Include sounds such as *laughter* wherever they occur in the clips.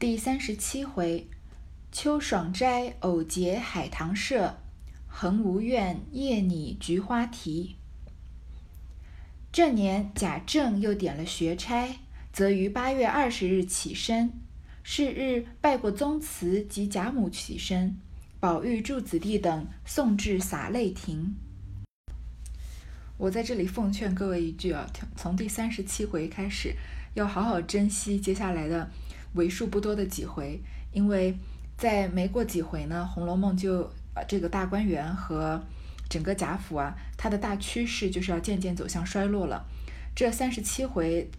第三十七回，秋爽斋偶结海棠社，恒无怨夜拟菊花题。这年贾政又点了学差，则于八月二十日起身。是日拜过宗祠及贾母起身，宝玉、祝子弟等送至洒泪亭。我在这里奉劝各位一句啊，从第三十七回开始，要好好珍惜接下来的。为数不多的几回，因为在没过几回呢，《红楼梦》就呃这个大观园和整个贾府啊，它的大趋势就是要渐渐走向衰落了。这三十七回，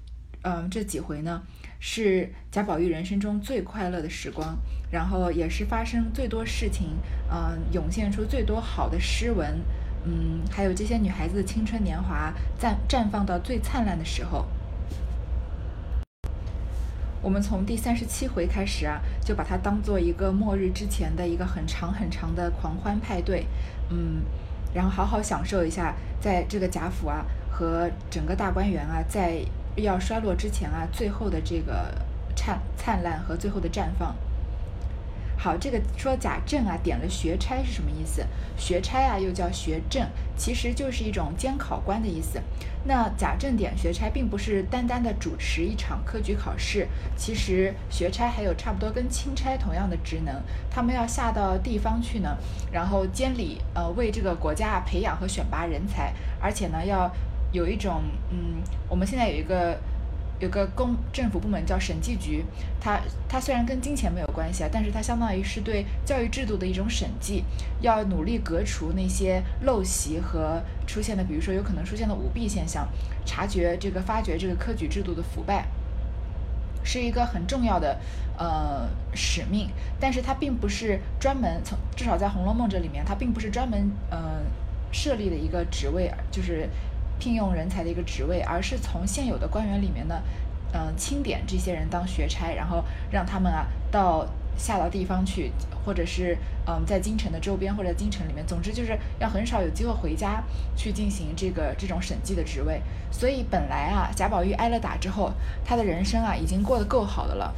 嗯，这几回呢，是贾宝玉人生中最快乐的时光，然后也是发生最多事情，嗯，涌现出最多好的诗文，嗯，还有这些女孩子的青春年华绽绽放到最灿烂的时候。我们从第三十七回开始啊，就把它当做一个末日之前的一个很长很长的狂欢派对，嗯，然后好好享受一下，在这个贾府啊和整个大观园啊，在要衰落之前啊，最后的这个灿灿烂和最后的绽放。好，这个说贾政啊点了学差是什么意思？学差啊又叫学政，其实就是一种监考官的意思。那贾政点学差，并不是单单的主持一场科举考试，其实学差还有差不多跟钦差同样的职能，他们要下到地方去呢，然后监理呃为这个国家培养和选拔人才，而且呢要有一种嗯，我们现在有一个。有个公政府部门叫审计局，它它虽然跟金钱没有关系啊，但是它相当于是对教育制度的一种审计，要努力革除那些陋习和出现的，比如说有可能出现的舞弊现象，察觉这个发掘这个科举制度的腐败，是一个很重要的呃使命，但是它并不是专门从至少在《红楼梦》这里面，它并不是专门呃设立的一个职位，就是。聘用人才的一个职位，而是从现有的官员里面呢，嗯，清点这些人当学差，然后让他们啊到下到地方去，或者是嗯在京城的周边或者京城里面，总之就是要很少有机会回家去进行这个这种审计的职位。所以本来啊，贾宝玉挨了打之后，他的人生啊已经过得够好的了。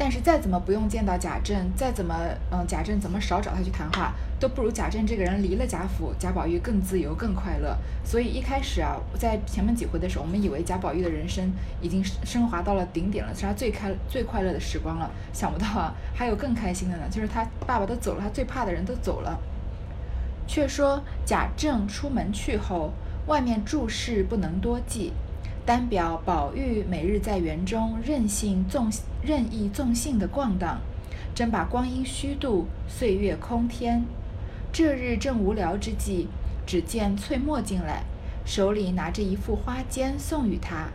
但是再怎么不用见到贾政，再怎么嗯贾政怎么少找他去谈话，都不如贾政这个人离了贾府，贾宝玉更自由更快乐。所以一开始啊，在前面几回的时候，我们以为贾宝玉的人生已经升华到了顶点了，是他最开最快乐的时光了。想不到啊，还有更开心的呢，就是他爸爸都走了，他最怕的人都走了。却说贾政出门去后，外面诸事不能多记。单表宝玉每日在园中任性纵任意纵性的逛荡，真把光阴虚度，岁月空天。这日正无聊之际，只见翠墨进来，手里拿着一副花笺送与他。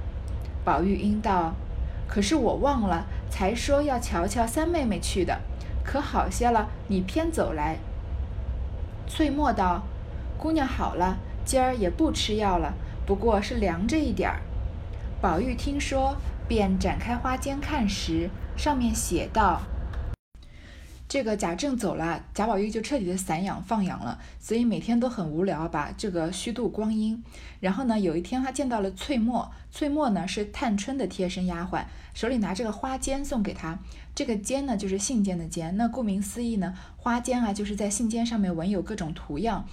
宝玉应道：“可是我忘了，才说要瞧瞧三妹妹去的，可好些了，你偏走来。”翠墨道：“姑娘好了，今儿也不吃药了，不过是凉着一点儿。”宝玉听说，便展开花笺看时，上面写道：“这个贾政走了，贾宝玉就彻底的散养放养了，所以每天都很无聊，把这个虚度光阴。然后呢，有一天他见到了翠墨，翠墨呢是探春的贴身丫鬟，手里拿这个花笺送给他。这个笺呢就是信笺的笺，那顾名思义呢，花笺啊就是在信笺上面纹有各种图样，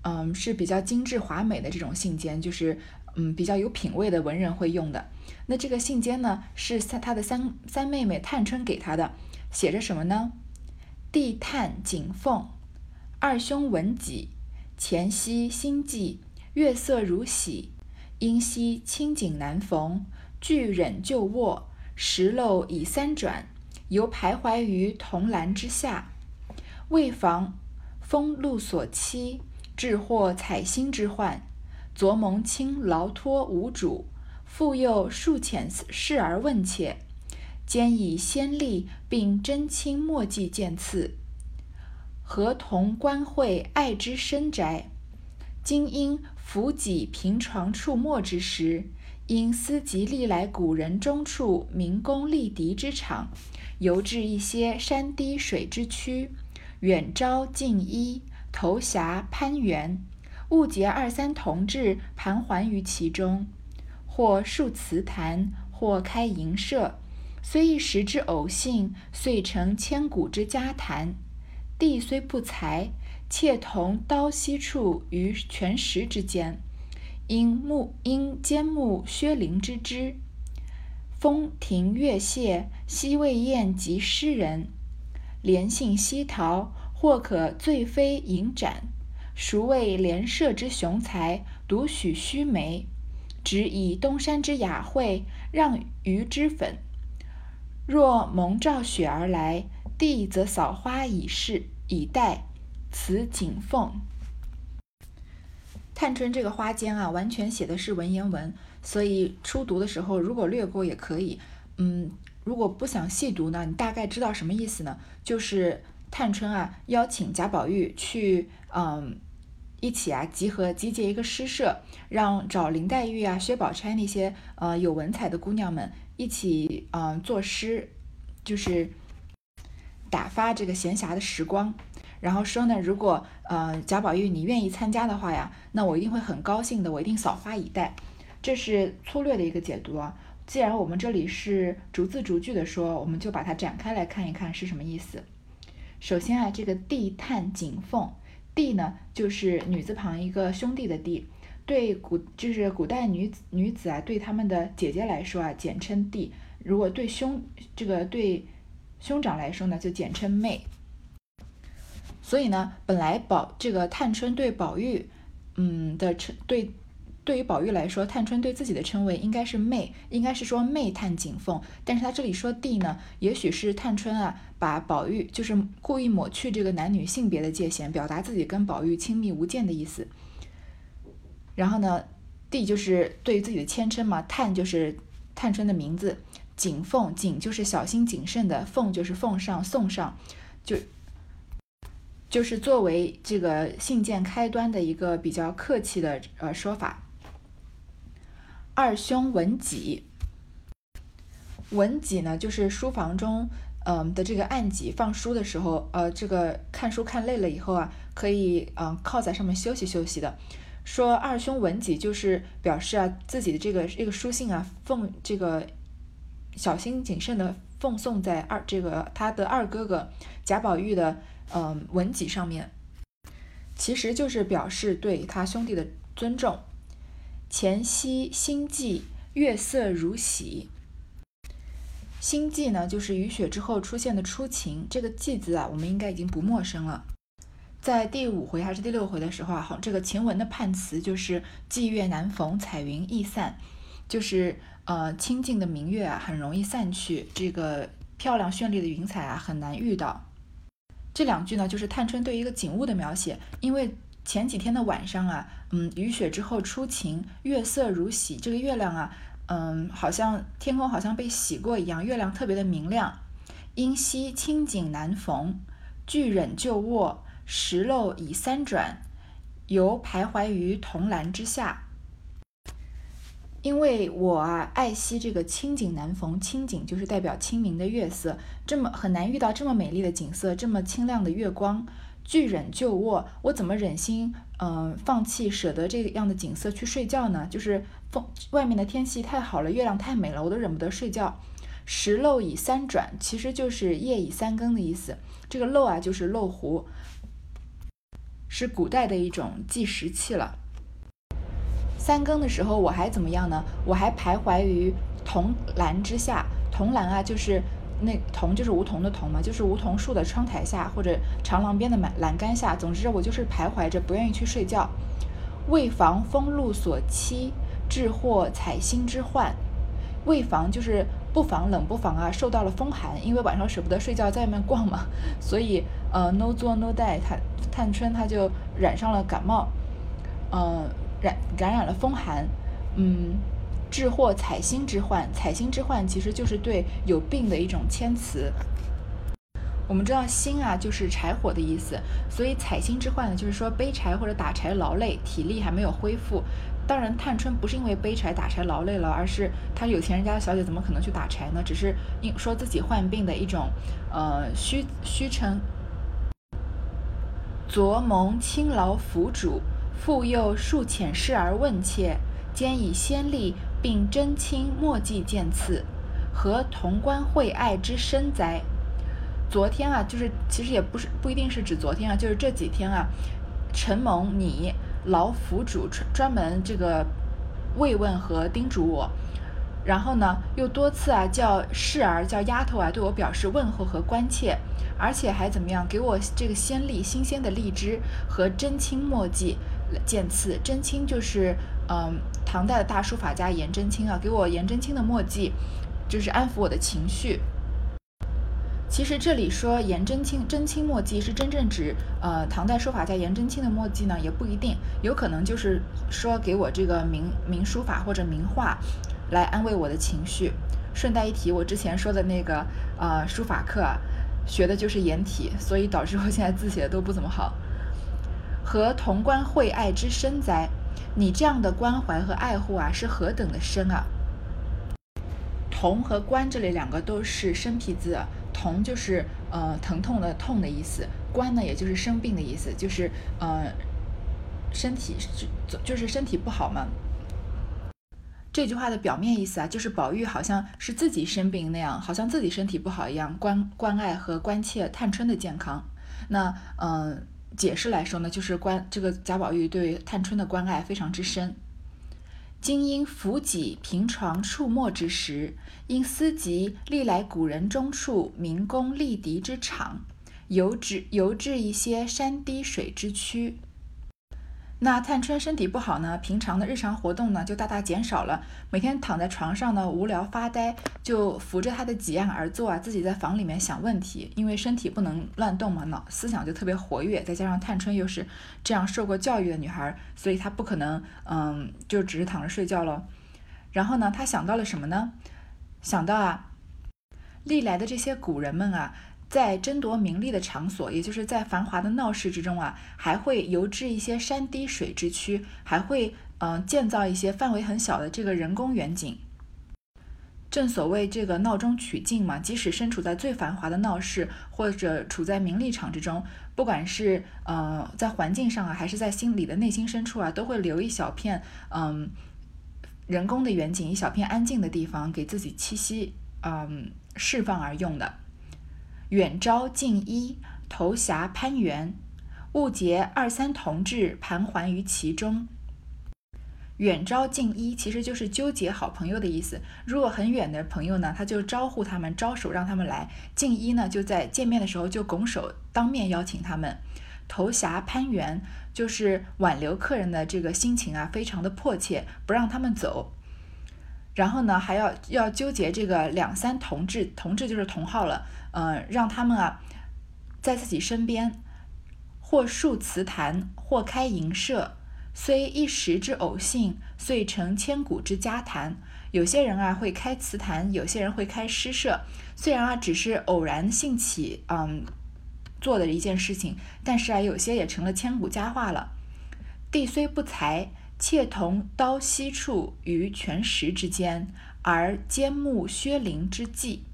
嗯，是比较精致华美的这种信笺，就是。”嗯，比较有品位的文人会用的。那这个信笺呢，是三他的三三妹妹探春给他的，写着什么呢？弟探景凤，二兄闻己，前夕心悸，月色如洗，因夕清景难逢，俱忍就卧，石漏已三转，犹徘徊于铜栏之下，为防风露所欺，致获采星之患。昨蒙卿劳托无主，复又数遣侍而问切，兼以先例并真卿墨迹见赐，合同官会爱之深宅。今因伏己平床处墨之时，因思及历来古人中处明宫立敌之场，游至一些山低水之区，远招近依，投峡攀援。误结二三同志盘桓于其中，或述祠坛，或开营舍，虽一时之偶幸，遂成千古之佳谈。地虽不才，妾同刀溪处于泉石之间，因木因兼慕薛灵之姿，风庭月榭，西魏燕及诗人，怜性西桃，或可醉飞迎展。孰谓莲社之雄才，独许须眉？只以东山之雅惠，让鱼之粉。若蒙照雪而来，帝则扫花以示以待。此景凤。探春这个花间啊，完全写的是文言文，所以初读的时候如果略过也可以。嗯，如果不想细读呢，你大概知道什么意思呢？就是探春啊，邀请贾宝玉去，嗯。一起啊，集合集结一个诗社，让找林黛玉啊、薛宝钗那些呃有文采的姑娘们一起嗯作诗，就是打发这个闲暇的时光。然后说呢，如果呃贾宝玉你愿意参加的话呀，那我一定会很高兴的，我一定扫花以待。这是粗略的一个解读啊。既然我们这里是逐字逐句的说，我们就把它展开来看一看是什么意思。首先啊，这个地探景凤。弟呢，就是女字旁一个兄弟的弟，对古就是古代女子女子啊，对他们的姐姐来说啊，简称弟；如果对兄这个对兄长来说呢，就简称妹。所以呢，本来宝这个探春对宝玉，嗯的称对。对于宝玉来说，探春对自己的称谓应该是妹，应该是说妹探景凤。但是他这里说弟呢，也许是探春啊，把宝玉就是故意抹去这个男女性别的界限，表达自己跟宝玉亲密无间的意思。然后呢，弟就是对自己的谦称嘛，探就是探春的名字，景凤景就是小心谨慎的，凤就是奉上送上，就就是作为这个信件开端的一个比较客气的呃说法。二兄文己，文己呢，就是书房中，嗯的这个案几，放书的时候，呃，这个看书看累了以后啊，可以嗯靠在上面休息休息的。说二兄文己，就是表示啊自己的这个这个书信啊，奉这个小心谨慎的奉送在二这个他的二哥哥贾宝玉的嗯文己上面，其实就是表示对他兄弟的尊重。前夕星霁，月色如洗。星霁呢，就是雨雪之后出现的初晴。这个季字啊，我们应该已经不陌生了。在第五回还是第六回的时候啊，好，这个晴雯的判词就是“霁月难逢，彩云易散”，就是呃清静的明月啊，很容易散去；这个漂亮绚丽的云彩啊，很难遇到。这两句呢，就是探春对一个景物的描写，因为。前几天的晚上啊，嗯，雨雪之后初晴，月色如洗。这个月亮啊，嗯，好像天空好像被洗过一样，月亮特别的明亮。因惜清景难逢，俱忍旧卧，石漏已三转，犹徘徊于铜栏之下。因为我啊，爱惜这个清景难逢，清景就是代表清明的月色，这么很难遇到这么美丽的景色，这么清亮的月光。拒忍就卧，我怎么忍心嗯放弃舍得这样的景色去睡觉呢？就是风外面的天气太好了，月亮太美了，我都忍不得睡觉。时漏已三转，其实就是夜已三更的意思。这个漏啊，就是漏壶，是古代的一种计时器了。三更的时候我还怎么样呢？我还徘徊于铜栏之下。铜栏啊，就是。那桐就是梧桐的桐嘛，就是梧桐树的窗台下或者长廊边的栏栏杆下。总之，我就是徘徊着，不愿意去睡觉。为防风露所欺，致获采薪之患。为防就是不防冷不防啊，受到了风寒，因为晚上舍不得睡觉，在外面逛嘛，所以呃，no 作 no die，探探春他就染上了感冒，呃，染感染了风寒，嗯。致祸采薪之患，采薪之患其实就是对有病的一种谦辞。我们知道薪啊就是柴火的意思，所以采薪之患呢，就是说背柴或者打柴劳累，体力还没有恢复。当然，探春不是因为背柴打柴劳累了，而是她有钱人家的小姐怎么可能去打柴呢？只是因说自己患病的一种呃虚虚称。昨蒙亲劳府主，复又数遣侍而问妾，兼以先例。并真卿墨迹见次，和潼关会爱之深哉？昨天啊，就是其实也不是不一定是指昨天啊，就是这几天啊，承蒙你老府主专门这个慰问和叮嘱我，然后呢又多次啊叫侍儿叫丫头啊对我表示问候和关切，而且还怎么样给我这个鲜荔新鲜的荔枝和真青墨迹见赐，真青就是嗯唐代的大书法家颜真卿啊，给我颜真卿的墨迹，就是安抚我的情绪。其实这里说颜真卿真卿墨迹是真正指呃唐代书法家颜真卿的墨迹呢，也不一定，有可能就是说给我这个名名书法或者名画来安慰我的情绪。顺带一提，我之前说的那个呃书法课啊，学的就是颜体，所以导致我现在字写的都不怎么好。和潼关会爱之深哉？你这样的关怀和爱护啊，是何等的深啊！同和关这里两个都是生僻字。同就是呃疼痛的痛的意思，关呢也就是生病的意思，就是呃身体就就是身体不好嘛。这句话的表面意思啊，就是宝玉好像是自己生病那样，好像自己身体不好一样，关关爱和关切探春的健康。那嗯解释来说呢，就是关这个贾宝玉对探春的关爱非常之深。今因扶己平床触墨之时，因思及历来古人中处民工立敌之场，游至游至一些山低水之区。那探春身体不好呢，平常的日常活动呢就大大减少了，每天躺在床上呢无聊发呆，就扶着她的几案而坐啊，自己在房里面想问题，因为身体不能乱动嘛，脑思想就特别活跃，再加上探春又是这样受过教育的女孩，所以她不可能嗯就只是躺着睡觉喽。然后呢，她想到了什么呢？想到啊，历来的这些古人们啊。在争夺名利的场所，也就是在繁华的闹市之中啊，还会游至一些山低水之区，还会嗯建造一些范围很小的这个人工远景。正所谓这个闹中取静嘛，即使身处在最繁华的闹市，或者处在名利场之中，不管是呃在环境上啊，还是在心里的内心深处啊，都会留一小片嗯人工的远景，一小片安静的地方给自己栖息嗯释放而用的。远招近一，投峡攀援，误结二三同志盘桓于其中。远招近一其实就是纠结好朋友的意思。如果很远的朋友呢，他就招呼他们，招手让他们来；近一呢，就在见面的时候就拱手当面邀请他们。投峡攀援就是挽留客人的这个心情啊，非常的迫切，不让他们走。然后呢，还要要纠结这个两三同志，同志就是同号了。嗯，让他们啊，在自己身边，或述词坛，或开营社，虽一时之偶兴，遂成千古之家谈。有些人啊会开词坛，有些人会开诗社，虽然啊只是偶然兴起，嗯，做的一件事情，但是啊有些也成了千古佳话了。地虽不才，妾同刀溪处于泉石之间，而兼慕薛灵之计。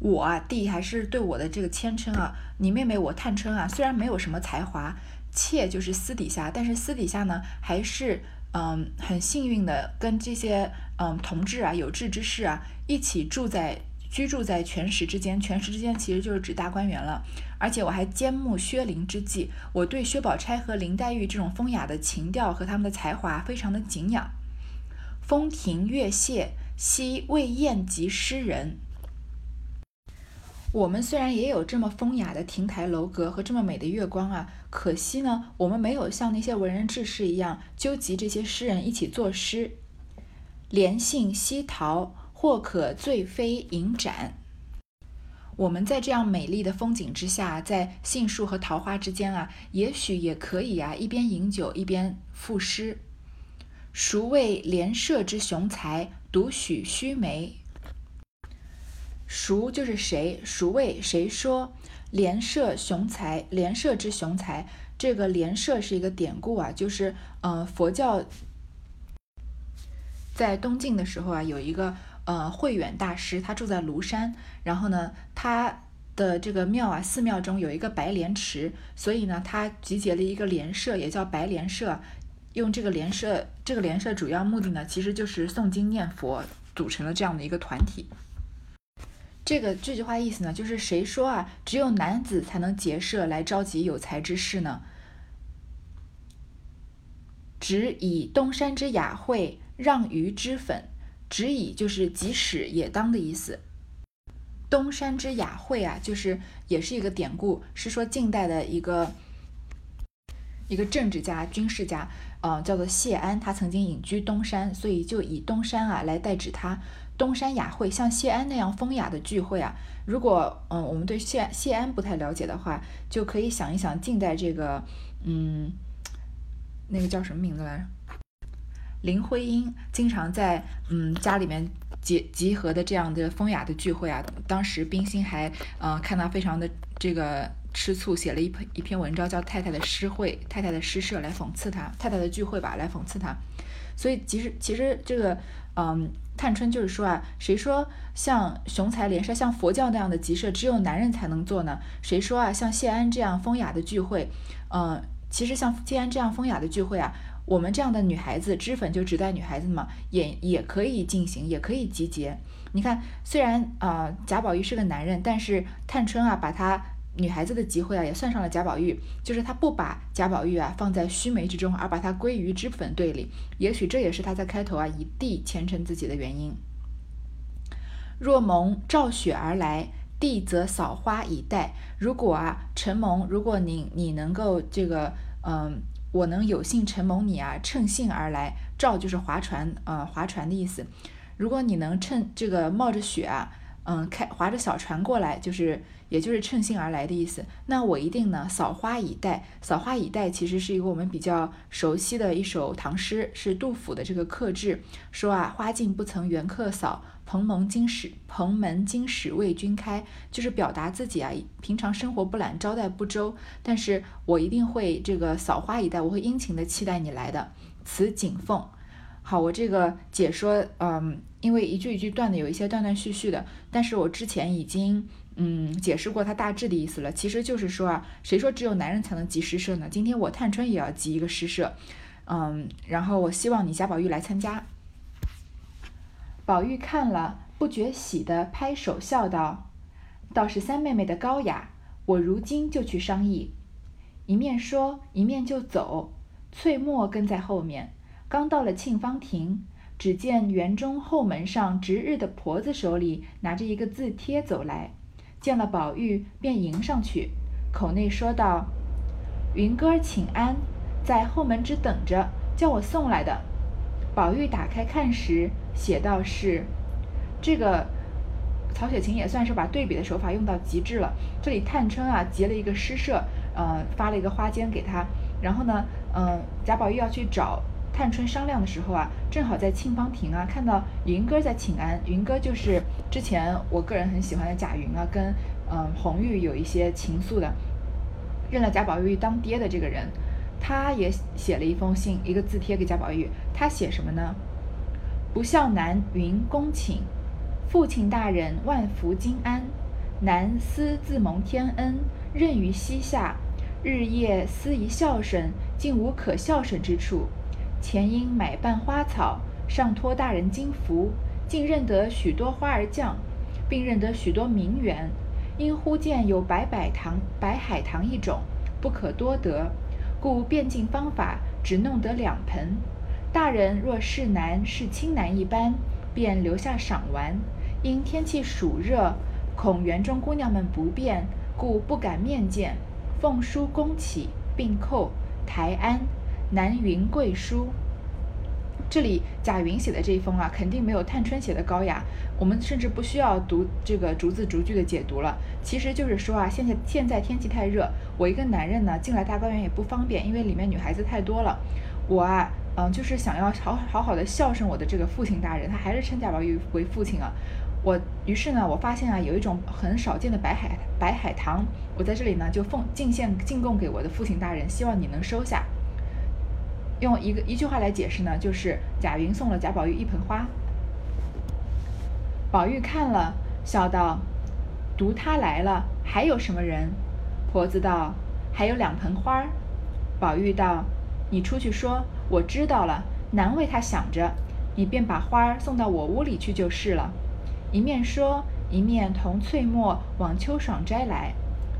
我啊，弟还是对我的这个谦称啊，你妹妹我探春啊，虽然没有什么才华，妾就是私底下，但是私底下呢，还是嗯很幸运的，跟这些嗯同志啊、有志之士啊一起住在居住在全石之间，全石之间其实就是指大观园了。而且我还兼慕薛林之际，我对薛宝钗和林黛玉这种风雅的情调和他们的才华非常的敬仰。风亭月榭，惜未宴及诗人。我们虽然也有这么风雅的亭台楼阁和这么美的月光啊，可惜呢，我们没有像那些文人志士一样纠集这些诗人一起作诗。莲杏溪桃，或可醉飞银盏。我们在这样美丽的风景之下，在杏树和桃花之间啊，也许也可以啊，一边饮酒一边赋诗。孰谓连社之雄才，独许须眉？孰就是谁？孰谓谁说连社雄才？连社之雄才，这个连社是一个典故啊，就是呃佛教在东晋的时候啊，有一个呃慧远大师，他住在庐山，然后呢，他的这个庙啊，寺庙中有一个白莲池，所以呢，他集结了一个莲社，也叫白莲社。用这个莲社，这个莲社主要目的呢，其实就是诵经念佛。组成了这样的一个团体。这个这句话意思呢，就是谁说啊，只有男子才能结社来召集有才之士呢？只以东山之雅会，让于之粉。只以就是即使也当的意思。东山之雅会啊，就是也是一个典故，是说近代的一个一个政治家、军事家，呃，叫做谢安，他曾经隐居东山，所以就以东山啊来代指他。东山雅会，像谢安那样风雅的聚会啊，如果嗯我们对谢谢安不太了解的话，就可以想一想近代这个嗯那个叫什么名字来着？林徽因经常在嗯家里面集集合的这样的风雅的聚会啊，当时冰心还呃看到非常的这个吃醋，写了一篇一篇文章叫《太太的诗会》，太太的诗社来讽刺他，太太的聚会吧来讽刺他。所以其实其实这个嗯。探春就是说啊，谁说像雄才连社、像佛教那样的集社只有男人才能做呢？谁说啊，像谢安这样风雅的聚会，嗯，其实像谢安这样风雅的聚会啊，我们这样的女孩子脂粉就只带女孩子嘛，也也可以进行，也可以集结。你看，虽然啊贾宝玉是个男人，但是探春啊把他。女孩子的集会啊，也算上了贾宝玉，就是他不把贾宝玉啊放在须眉之中，而把他归于脂粉队里。也许这也是他在开头啊以帝虔诚自己的原因。若蒙赵雪而来，帝则扫花以待。如果啊承蒙，如果你你能够这个，嗯，我能有幸承蒙你啊，乘兴而来。赵就是划船，呃，划船的意思。如果你能趁这个冒着雪啊。嗯，开划着小船过来，就是也就是乘兴而来的意思。那我一定呢，扫花以待。扫花以待其实是一个我们比较熟悉的一首唐诗，是杜甫的这个客制，说啊，花径不曾缘客扫，蓬门今始蓬门今始为君开，就是表达自己啊，平常生活不懒，招待不周，但是我一定会这个扫花以待，我会殷勤的期待你来的。此景凤。好，我这个解说，嗯。因为一句一句断的有一些断断续续的，但是我之前已经嗯解释过它大致的意思了。其实就是说啊，谁说只有男人才能集诗社呢？今天我探春也要集一个诗社，嗯，然后我希望你贾宝玉来参加。宝玉看了，不觉喜的拍手笑道：“倒是三妹妹的高雅，我如今就去商议。”一面说，一面就走，翠墨跟在后面。刚到了沁芳亭。只见园中后门上值日的婆子手里拿着一个字帖走来，见了宝玉便迎上去，口内说道：“云哥儿请安，在后门只等着，叫我送来的。”宝玉打开看时，写到是：“这个曹雪芹也算是把对比的手法用到极致了。这里探春啊结了一个诗社，呃发了一个花笺给他，然后呢，嗯贾宝玉要去找。”探春商量的时候啊，正好在沁芳亭啊，看到云哥在请安。云哥就是之前我个人很喜欢的贾云啊，跟嗯红玉有一些情愫的，认了贾宝玉当爹的这个人，他也写了一封信，一个字帖给贾宝玉。他写什么呢？不孝男云恭请，父亲大人万福金安。男思自蒙天恩，任于膝下，日夜思宜孝顺，竟无可孝顺之处。前因买办花草，上托大人金福，竟认得许多花儿匠，并认得许多名园。因忽见有白百堂、白海棠一种，不可多得，故变尽方法，只弄得两盆。大人若是男是青男一般，便留下赏玩。因天气暑热，恐园中姑娘们不便，故不敢面见。奉书恭启，并扣台安。南云贵书，这里贾云写的这一封啊，肯定没有探春写的高雅。我们甚至不需要读这个逐字逐句的解读了。其实就是说啊，现在现在天气太热，我一个男人呢进来大观园也不方便，因为里面女孩子太多了。我啊，嗯，就是想要好好好的孝顺我的这个父亲大人，他还是称贾宝玉为父亲啊。我于是呢，我发现啊，有一种很少见的白海白海棠，我在这里呢就奉进献进贡给我的父亲大人，希望你能收下。用一个一句话来解释呢，就是贾云送了贾宝玉一盆花。宝玉看了，笑道：“读他来了，还有什么人？”婆子道：“还有两盆花。”宝玉道：“你出去说，我知道了，难为他想着。你便把花儿送到我屋里去就是了。”一面说，一面同翠墨往秋爽斋来。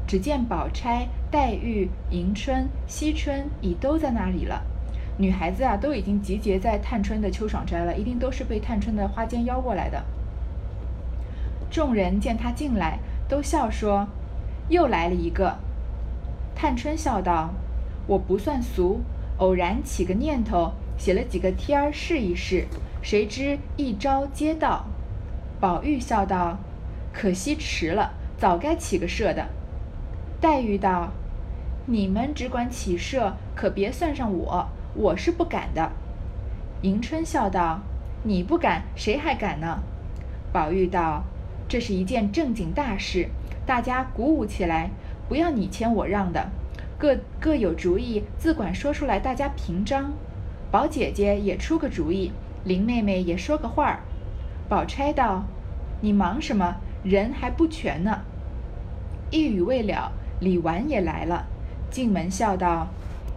只见宝钗、黛玉、迎春、惜春已都在那里了。女孩子啊，都已经集结在探春的秋爽斋了，一定都是被探春的花间邀过来的。众人见他进来，都笑说：“又来了一个。”探春笑道：“我不算俗，偶然起个念头，写了几个贴儿试一试，谁知一招接到。”宝玉笑道：“可惜迟了，早该起个社的。”黛玉道：“你们只管起社，可别算上我，我是不敢的。”迎春笑道：“你不敢，谁还敢呢？”宝玉道。这是一件正经大事，大家鼓舞起来，不要你谦我让的，各各有主意，自管说出来，大家评章。宝姐姐也出个主意，林妹妹也说个话儿。宝钗道：“你忙什么？人还不全呢。”一语未了，李纨也来了，进门笑道：“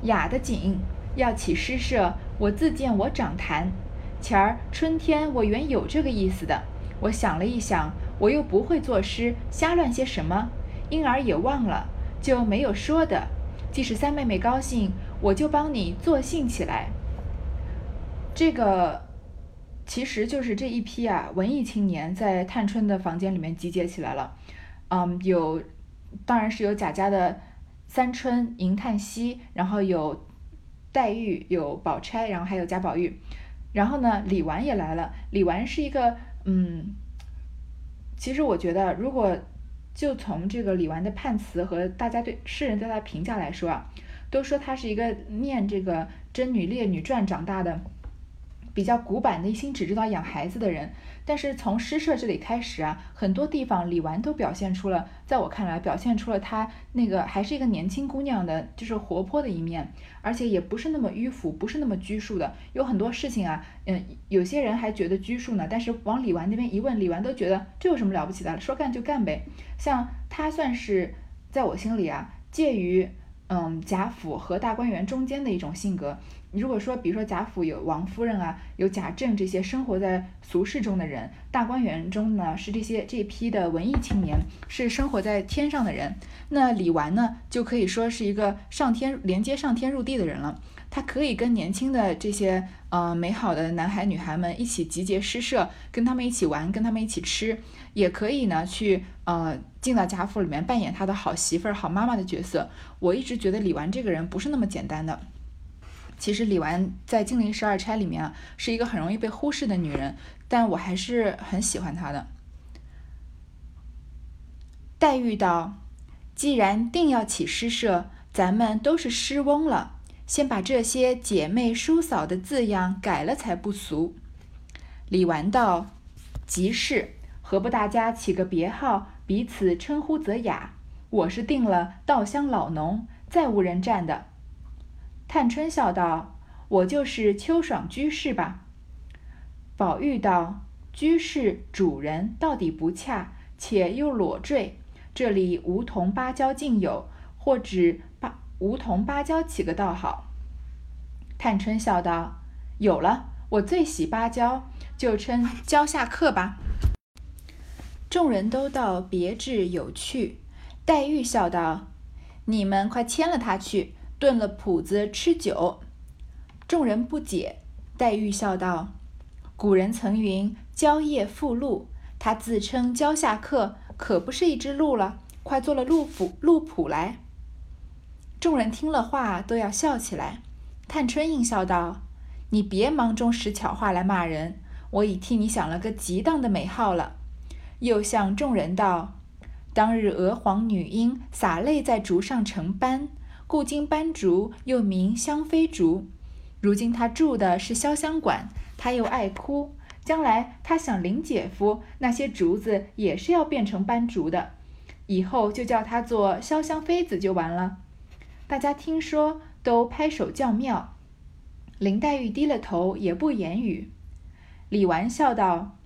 雅的紧，要起诗社，我自见我长谈。前儿春天我原有这个意思的，我想了一想。”我又不会作诗，瞎乱些什么，因而也忘了，就没有说的。即使三妹妹高兴，我就帮你作兴起来。这个其实就是这一批啊，文艺青年在探春的房间里面集结起来了。嗯，有，当然是有贾家的三春、迎叹息，然后有黛玉、有宝钗，然后还有贾宝玉。然后呢，李纨也来了。李纨是一个，嗯。其实我觉得，如果就从这个李纨的判词和大家对世人对他评价来说啊，都说他是一个念这个贞女烈女传长大的。比较古板的一心只知道养孩子的人，但是从诗社这里开始啊，很多地方李纨都表现出了，在我看来表现出了她那个还是一个年轻姑娘的，就是活泼的一面，而且也不是那么迂腐，不是那么拘束的。有很多事情啊，嗯，有些人还觉得拘束呢，但是往李纨那边一问，李纨都觉得这有什么了不起的，说干就干呗。像她算是在我心里啊，介于嗯贾府和大观园中间的一种性格。如果说，比如说贾府有王夫人啊，有贾政这些生活在俗世中的人，大观园中呢是这些这批的文艺青年，是生活在天上的人。那李纨呢，就可以说是一个上天连接上天入地的人了。他可以跟年轻的这些呃美好的男孩女孩们一起集结诗社，跟他们一起玩，跟他们一起吃，也可以呢去呃进到贾府里面扮演他的好媳妇儿、好妈妈的角色。我一直觉得李纨这个人不是那么简单的。其实李纨在《金陵十二钗》里面啊，是一个很容易被忽视的女人，但我还是很喜欢她的。黛玉道：“既然定要起诗社，咱们都是诗翁了，先把这些姐妹叔嫂的字样改了才不俗。”李纨道：“即是，何不大家起个别号，彼此称呼则雅？我是定了稻香老农，再无人占的。”探春笑道：“我就是秋爽居士吧。”宝玉道：“居士主人到底不恰，且又裸坠。这里梧桐芭蕉尽有，或指芭梧桐芭蕉起个倒好。”探春笑道：“有了，我最喜芭蕉，就称蕉下客吧。”众人都道别致有趣。黛玉笑道：“你们快牵了他去。”炖了谱子吃酒，众人不解。黛玉笑道：“古人曾云‘蕉叶附鹿’，他自称蕉下客，可不是一只鹿了。快做了鹿谱，鹿谱来。”众人听了话，都要笑起来。探春应笑道：“你别忙中使巧话来骂人，我已替你想了个极当的美号了。”又向众人道：“当日娥皇女英洒泪在竹上成斑。”故今斑竹又名香妃竹，如今他住的是潇湘馆，他又爱哭，将来他想林姐夫，那些竹子也是要变成斑竹的，以后就叫他做潇湘妃子就完了。大家听说都拍手叫妙，林黛玉低了头也不言语。李纨笑道：“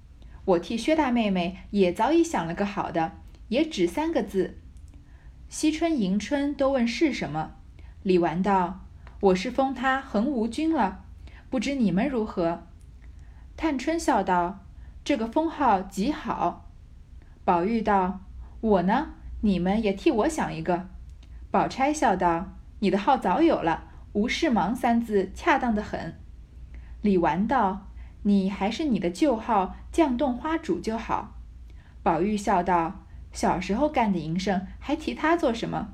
我替薛大妹妹也早已想了个好的，也只三个字。”惜春、迎春都问是什么，李纨道：“我是封他恒无君了，不知你们如何？”探春笑道：“这个封号极好。”宝玉道：“我呢？你们也替我想一个。”宝钗笑道：“你的号早有了，‘无事忙’三字恰当的很。”李纨道：“你还是你的旧号‘绛洞花主’就好。”宝玉笑道：“小时候干的营生，还提他做什么？”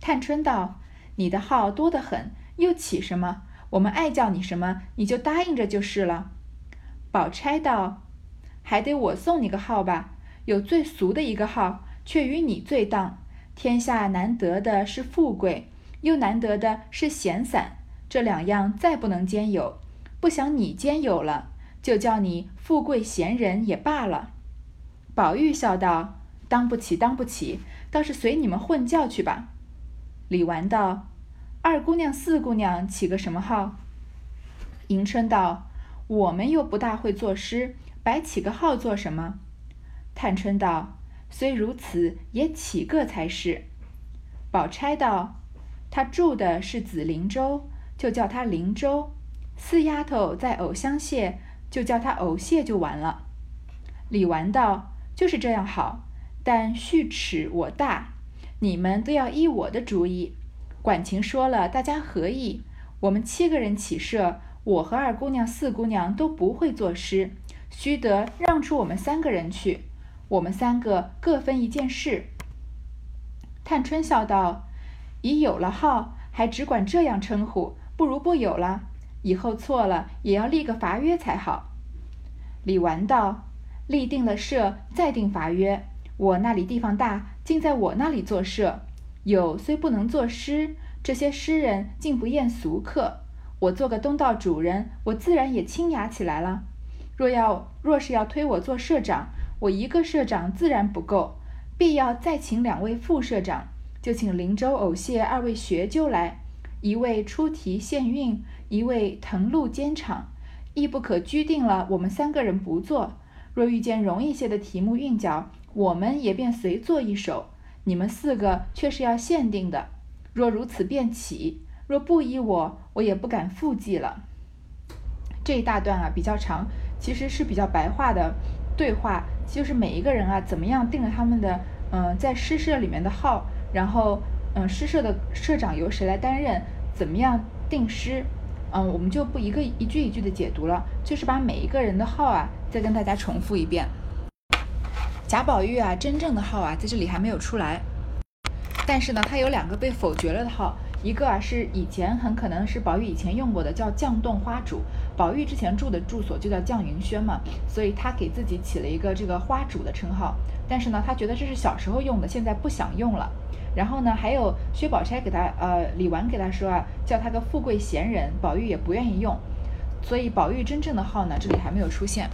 探春道：“你的号多得很，又起什么？我们爱叫你什么，你就答应着就是了。”宝钗道：“还得我送你个号吧？有最俗的一个号，却与你最当。天下难得的是富贵，又难得的是闲散，这两样再不能兼有。不想你兼有了，就叫你富贵闲人也罢了。”宝玉笑道：“当不起，当不起，倒是随你们混叫去吧。”李纨道：“二姑娘、四姑娘起个什么号？”迎春道：“我们又不大会作诗，白起个号做什么？”探春道：“虽如此，也起个才是。”宝钗道：“她住的是紫菱洲，就叫她菱洲；四丫头在藕香榭，就叫她藕榭就完了。”李纨道。就是这样好，但序齿我大，你们都要依我的主意。管情说了，大家合意。我们七个人起社，我和二姑娘、四姑娘都不会作诗，须得让出我们三个人去。我们三个各分一件事。探春笑道：“已有了号，还只管这样称呼，不如不有了。以后错了，也要立个罚约才好。”李纨道。立定了社，再定法约。我那里地方大，竟在我那里做社。有虽不能作诗，这些诗人竟不厌俗客。我做个东道主人，我自然也清雅起来了。若要若是要推我做社长，我一个社长自然不够，必要再请两位副社长，就请林州、藕谢二位学究来，一位出题献韵，一位誊录监场，亦不可拘定了我们三个人不做。若遇见容易些的题目韵脚，我们也便随作一首。你们四个却是要限定的。若如此便起，若不依我，我也不敢复记了。这一大段啊比较长，其实是比较白话的对话，就是每一个人啊怎么样定了他们的嗯在诗社里面的号，然后嗯诗社的社长由谁来担任，怎么样定诗。嗯，我们就不一个一句一句的解读了，就是把每一个人的号啊，再跟大家重复一遍。贾宝玉啊，真正的号啊，在这里还没有出来，但是呢，他有两个被否决了的号，一个啊是以前很可能是宝玉以前用过的，叫绛洞花主。宝玉之前住的住所就叫绛云轩嘛，所以他给自己起了一个这个花主的称号。但是呢，他觉得这是小时候用的，现在不想用了。然后呢，还有薛宝钗给他，呃，李纨给他说啊，叫他个富贵闲人，宝玉也不愿意用，所以宝玉真正的号呢，这里还没有出现。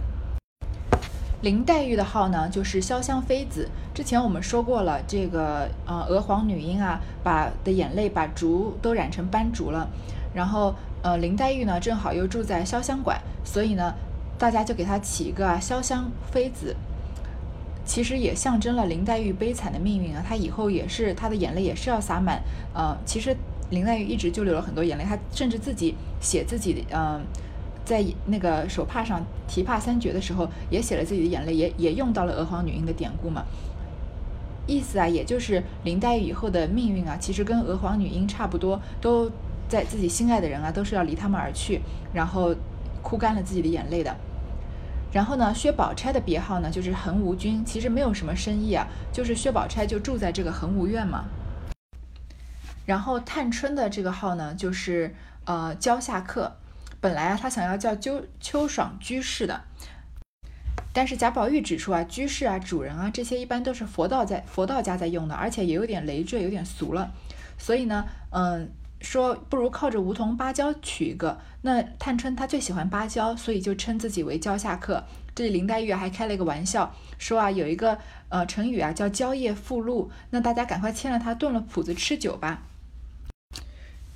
林黛玉的号呢，就是潇湘妃子。之前我们说过了，这个呃，娥皇女英啊，把的眼泪把竹都染成斑竹了，然后呃，林黛玉呢，正好又住在潇湘馆，所以呢，大家就给她起一个潇湘妃子。其实也象征了林黛玉悲惨的命运啊，她以后也是她的眼泪也是要洒满。呃，其实林黛玉一直就流了很多眼泪，她甚至自己写自己的，嗯，在那个手帕上题帕三绝的时候，也写了自己的眼泪，也也用到了娥皇女英的典故嘛。意思啊，也就是林黛玉以后的命运啊，其实跟娥皇女英差不多，都在自己心爱的人啊，都是要离他们而去，然后哭干了自己的眼泪的。然后呢，薛宝钗的别号呢就是恒芜君，其实没有什么深意啊，就是薛宝钗就住在这个恒芜院嘛。然后探春的这个号呢就是呃蕉下客，本来啊他想要叫秋秋爽居士的，但是贾宝玉指出啊，居士啊、主人啊这些一般都是佛道在佛道家在用的，而且也有点累赘，有点俗了，所以呢，嗯。说不如靠着梧桐芭蕉取一个。那探春她最喜欢芭蕉，所以就称自己为蕉下客。这里林黛玉还开了一个玩笑，说啊有一个呃成语啊叫蕉叶附露，那大家赶快牵了它炖了谱子吃酒吧。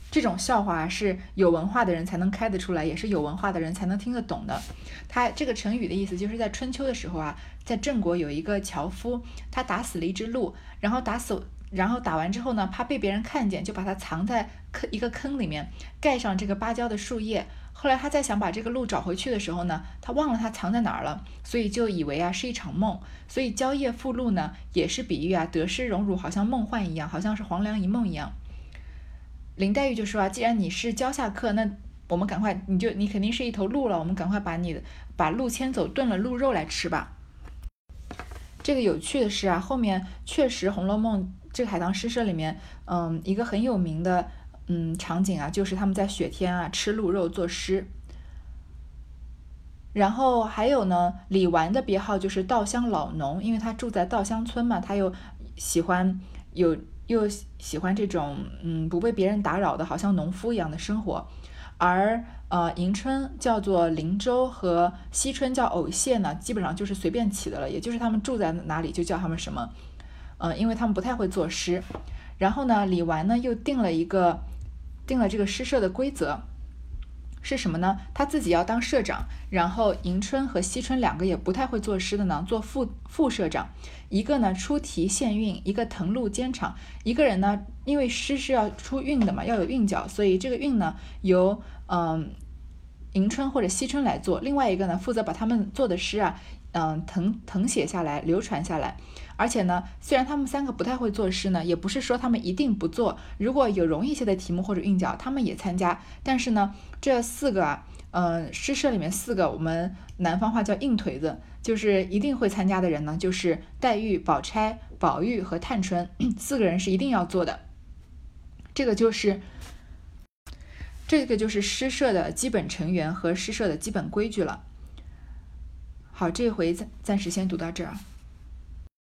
这种笑话是有文化的人才能开得出来，也是有文化的人才能听得懂的。它这个成语的意思就是在春秋的时候啊，在郑国有一个樵夫，他打死了一只鹿，然后打死。然后打完之后呢，怕被别人看见，就把它藏在坑一个坑里面，盖上这个芭蕉的树叶。后来他再想把这个鹿找回去的时候呢，他忘了它藏在哪儿了，所以就以为啊是一场梦。所以蕉叶附鹿呢，也是比喻啊得失荣辱好像梦幻一样，好像是黄粱一梦一样。林黛玉就说啊，既然你是蕉下客，那我们赶快，你就你肯定是一头鹿了，我们赶快把你把鹿牵走，炖了鹿肉来吃吧。这个有趣的是啊，后面确实《红楼梦》这个海棠诗社里面，嗯，一个很有名的。嗯，场景啊，就是他们在雪天啊吃鹿肉作诗。然后还有呢，李纨的别号就是稻香老农，因为他住在稻香村嘛，他又喜欢有又喜欢这种嗯不被别人打扰的，好像农夫一样的生活。而呃迎春叫做林州和惜春叫藕榭呢，基本上就是随便起的了，也就是他们住在哪里就叫他们什么。嗯，因为他们不太会作诗。然后呢，李纨呢又定了一个。定了这个诗社的规则是什么呢？他自己要当社长，然后迎春和惜春两个也不太会作诗的呢，做副副社长。一个呢出题献韵，一个誊录兼场。一个人呢，因为诗是要出韵的嘛，要有韵脚，所以这个韵呢由嗯迎春或者惜春来做。另外一个呢负责把他们做的诗啊，嗯誊誊写下来，流传下来。而且呢，虽然他们三个不太会作诗呢，也不是说他们一定不做。如果有容易些的题目或者韵脚，他们也参加。但是呢，这四个啊，嗯，诗社里面四个，我们南方话叫硬腿子，就是一定会参加的人呢，就是黛玉、宝钗、宝玉和探春 *clears throat* 四个人是一定要做的。这个就是，这个就是诗社的基本成员和诗社的基本规矩了。好，这回暂暂时先读到这儿。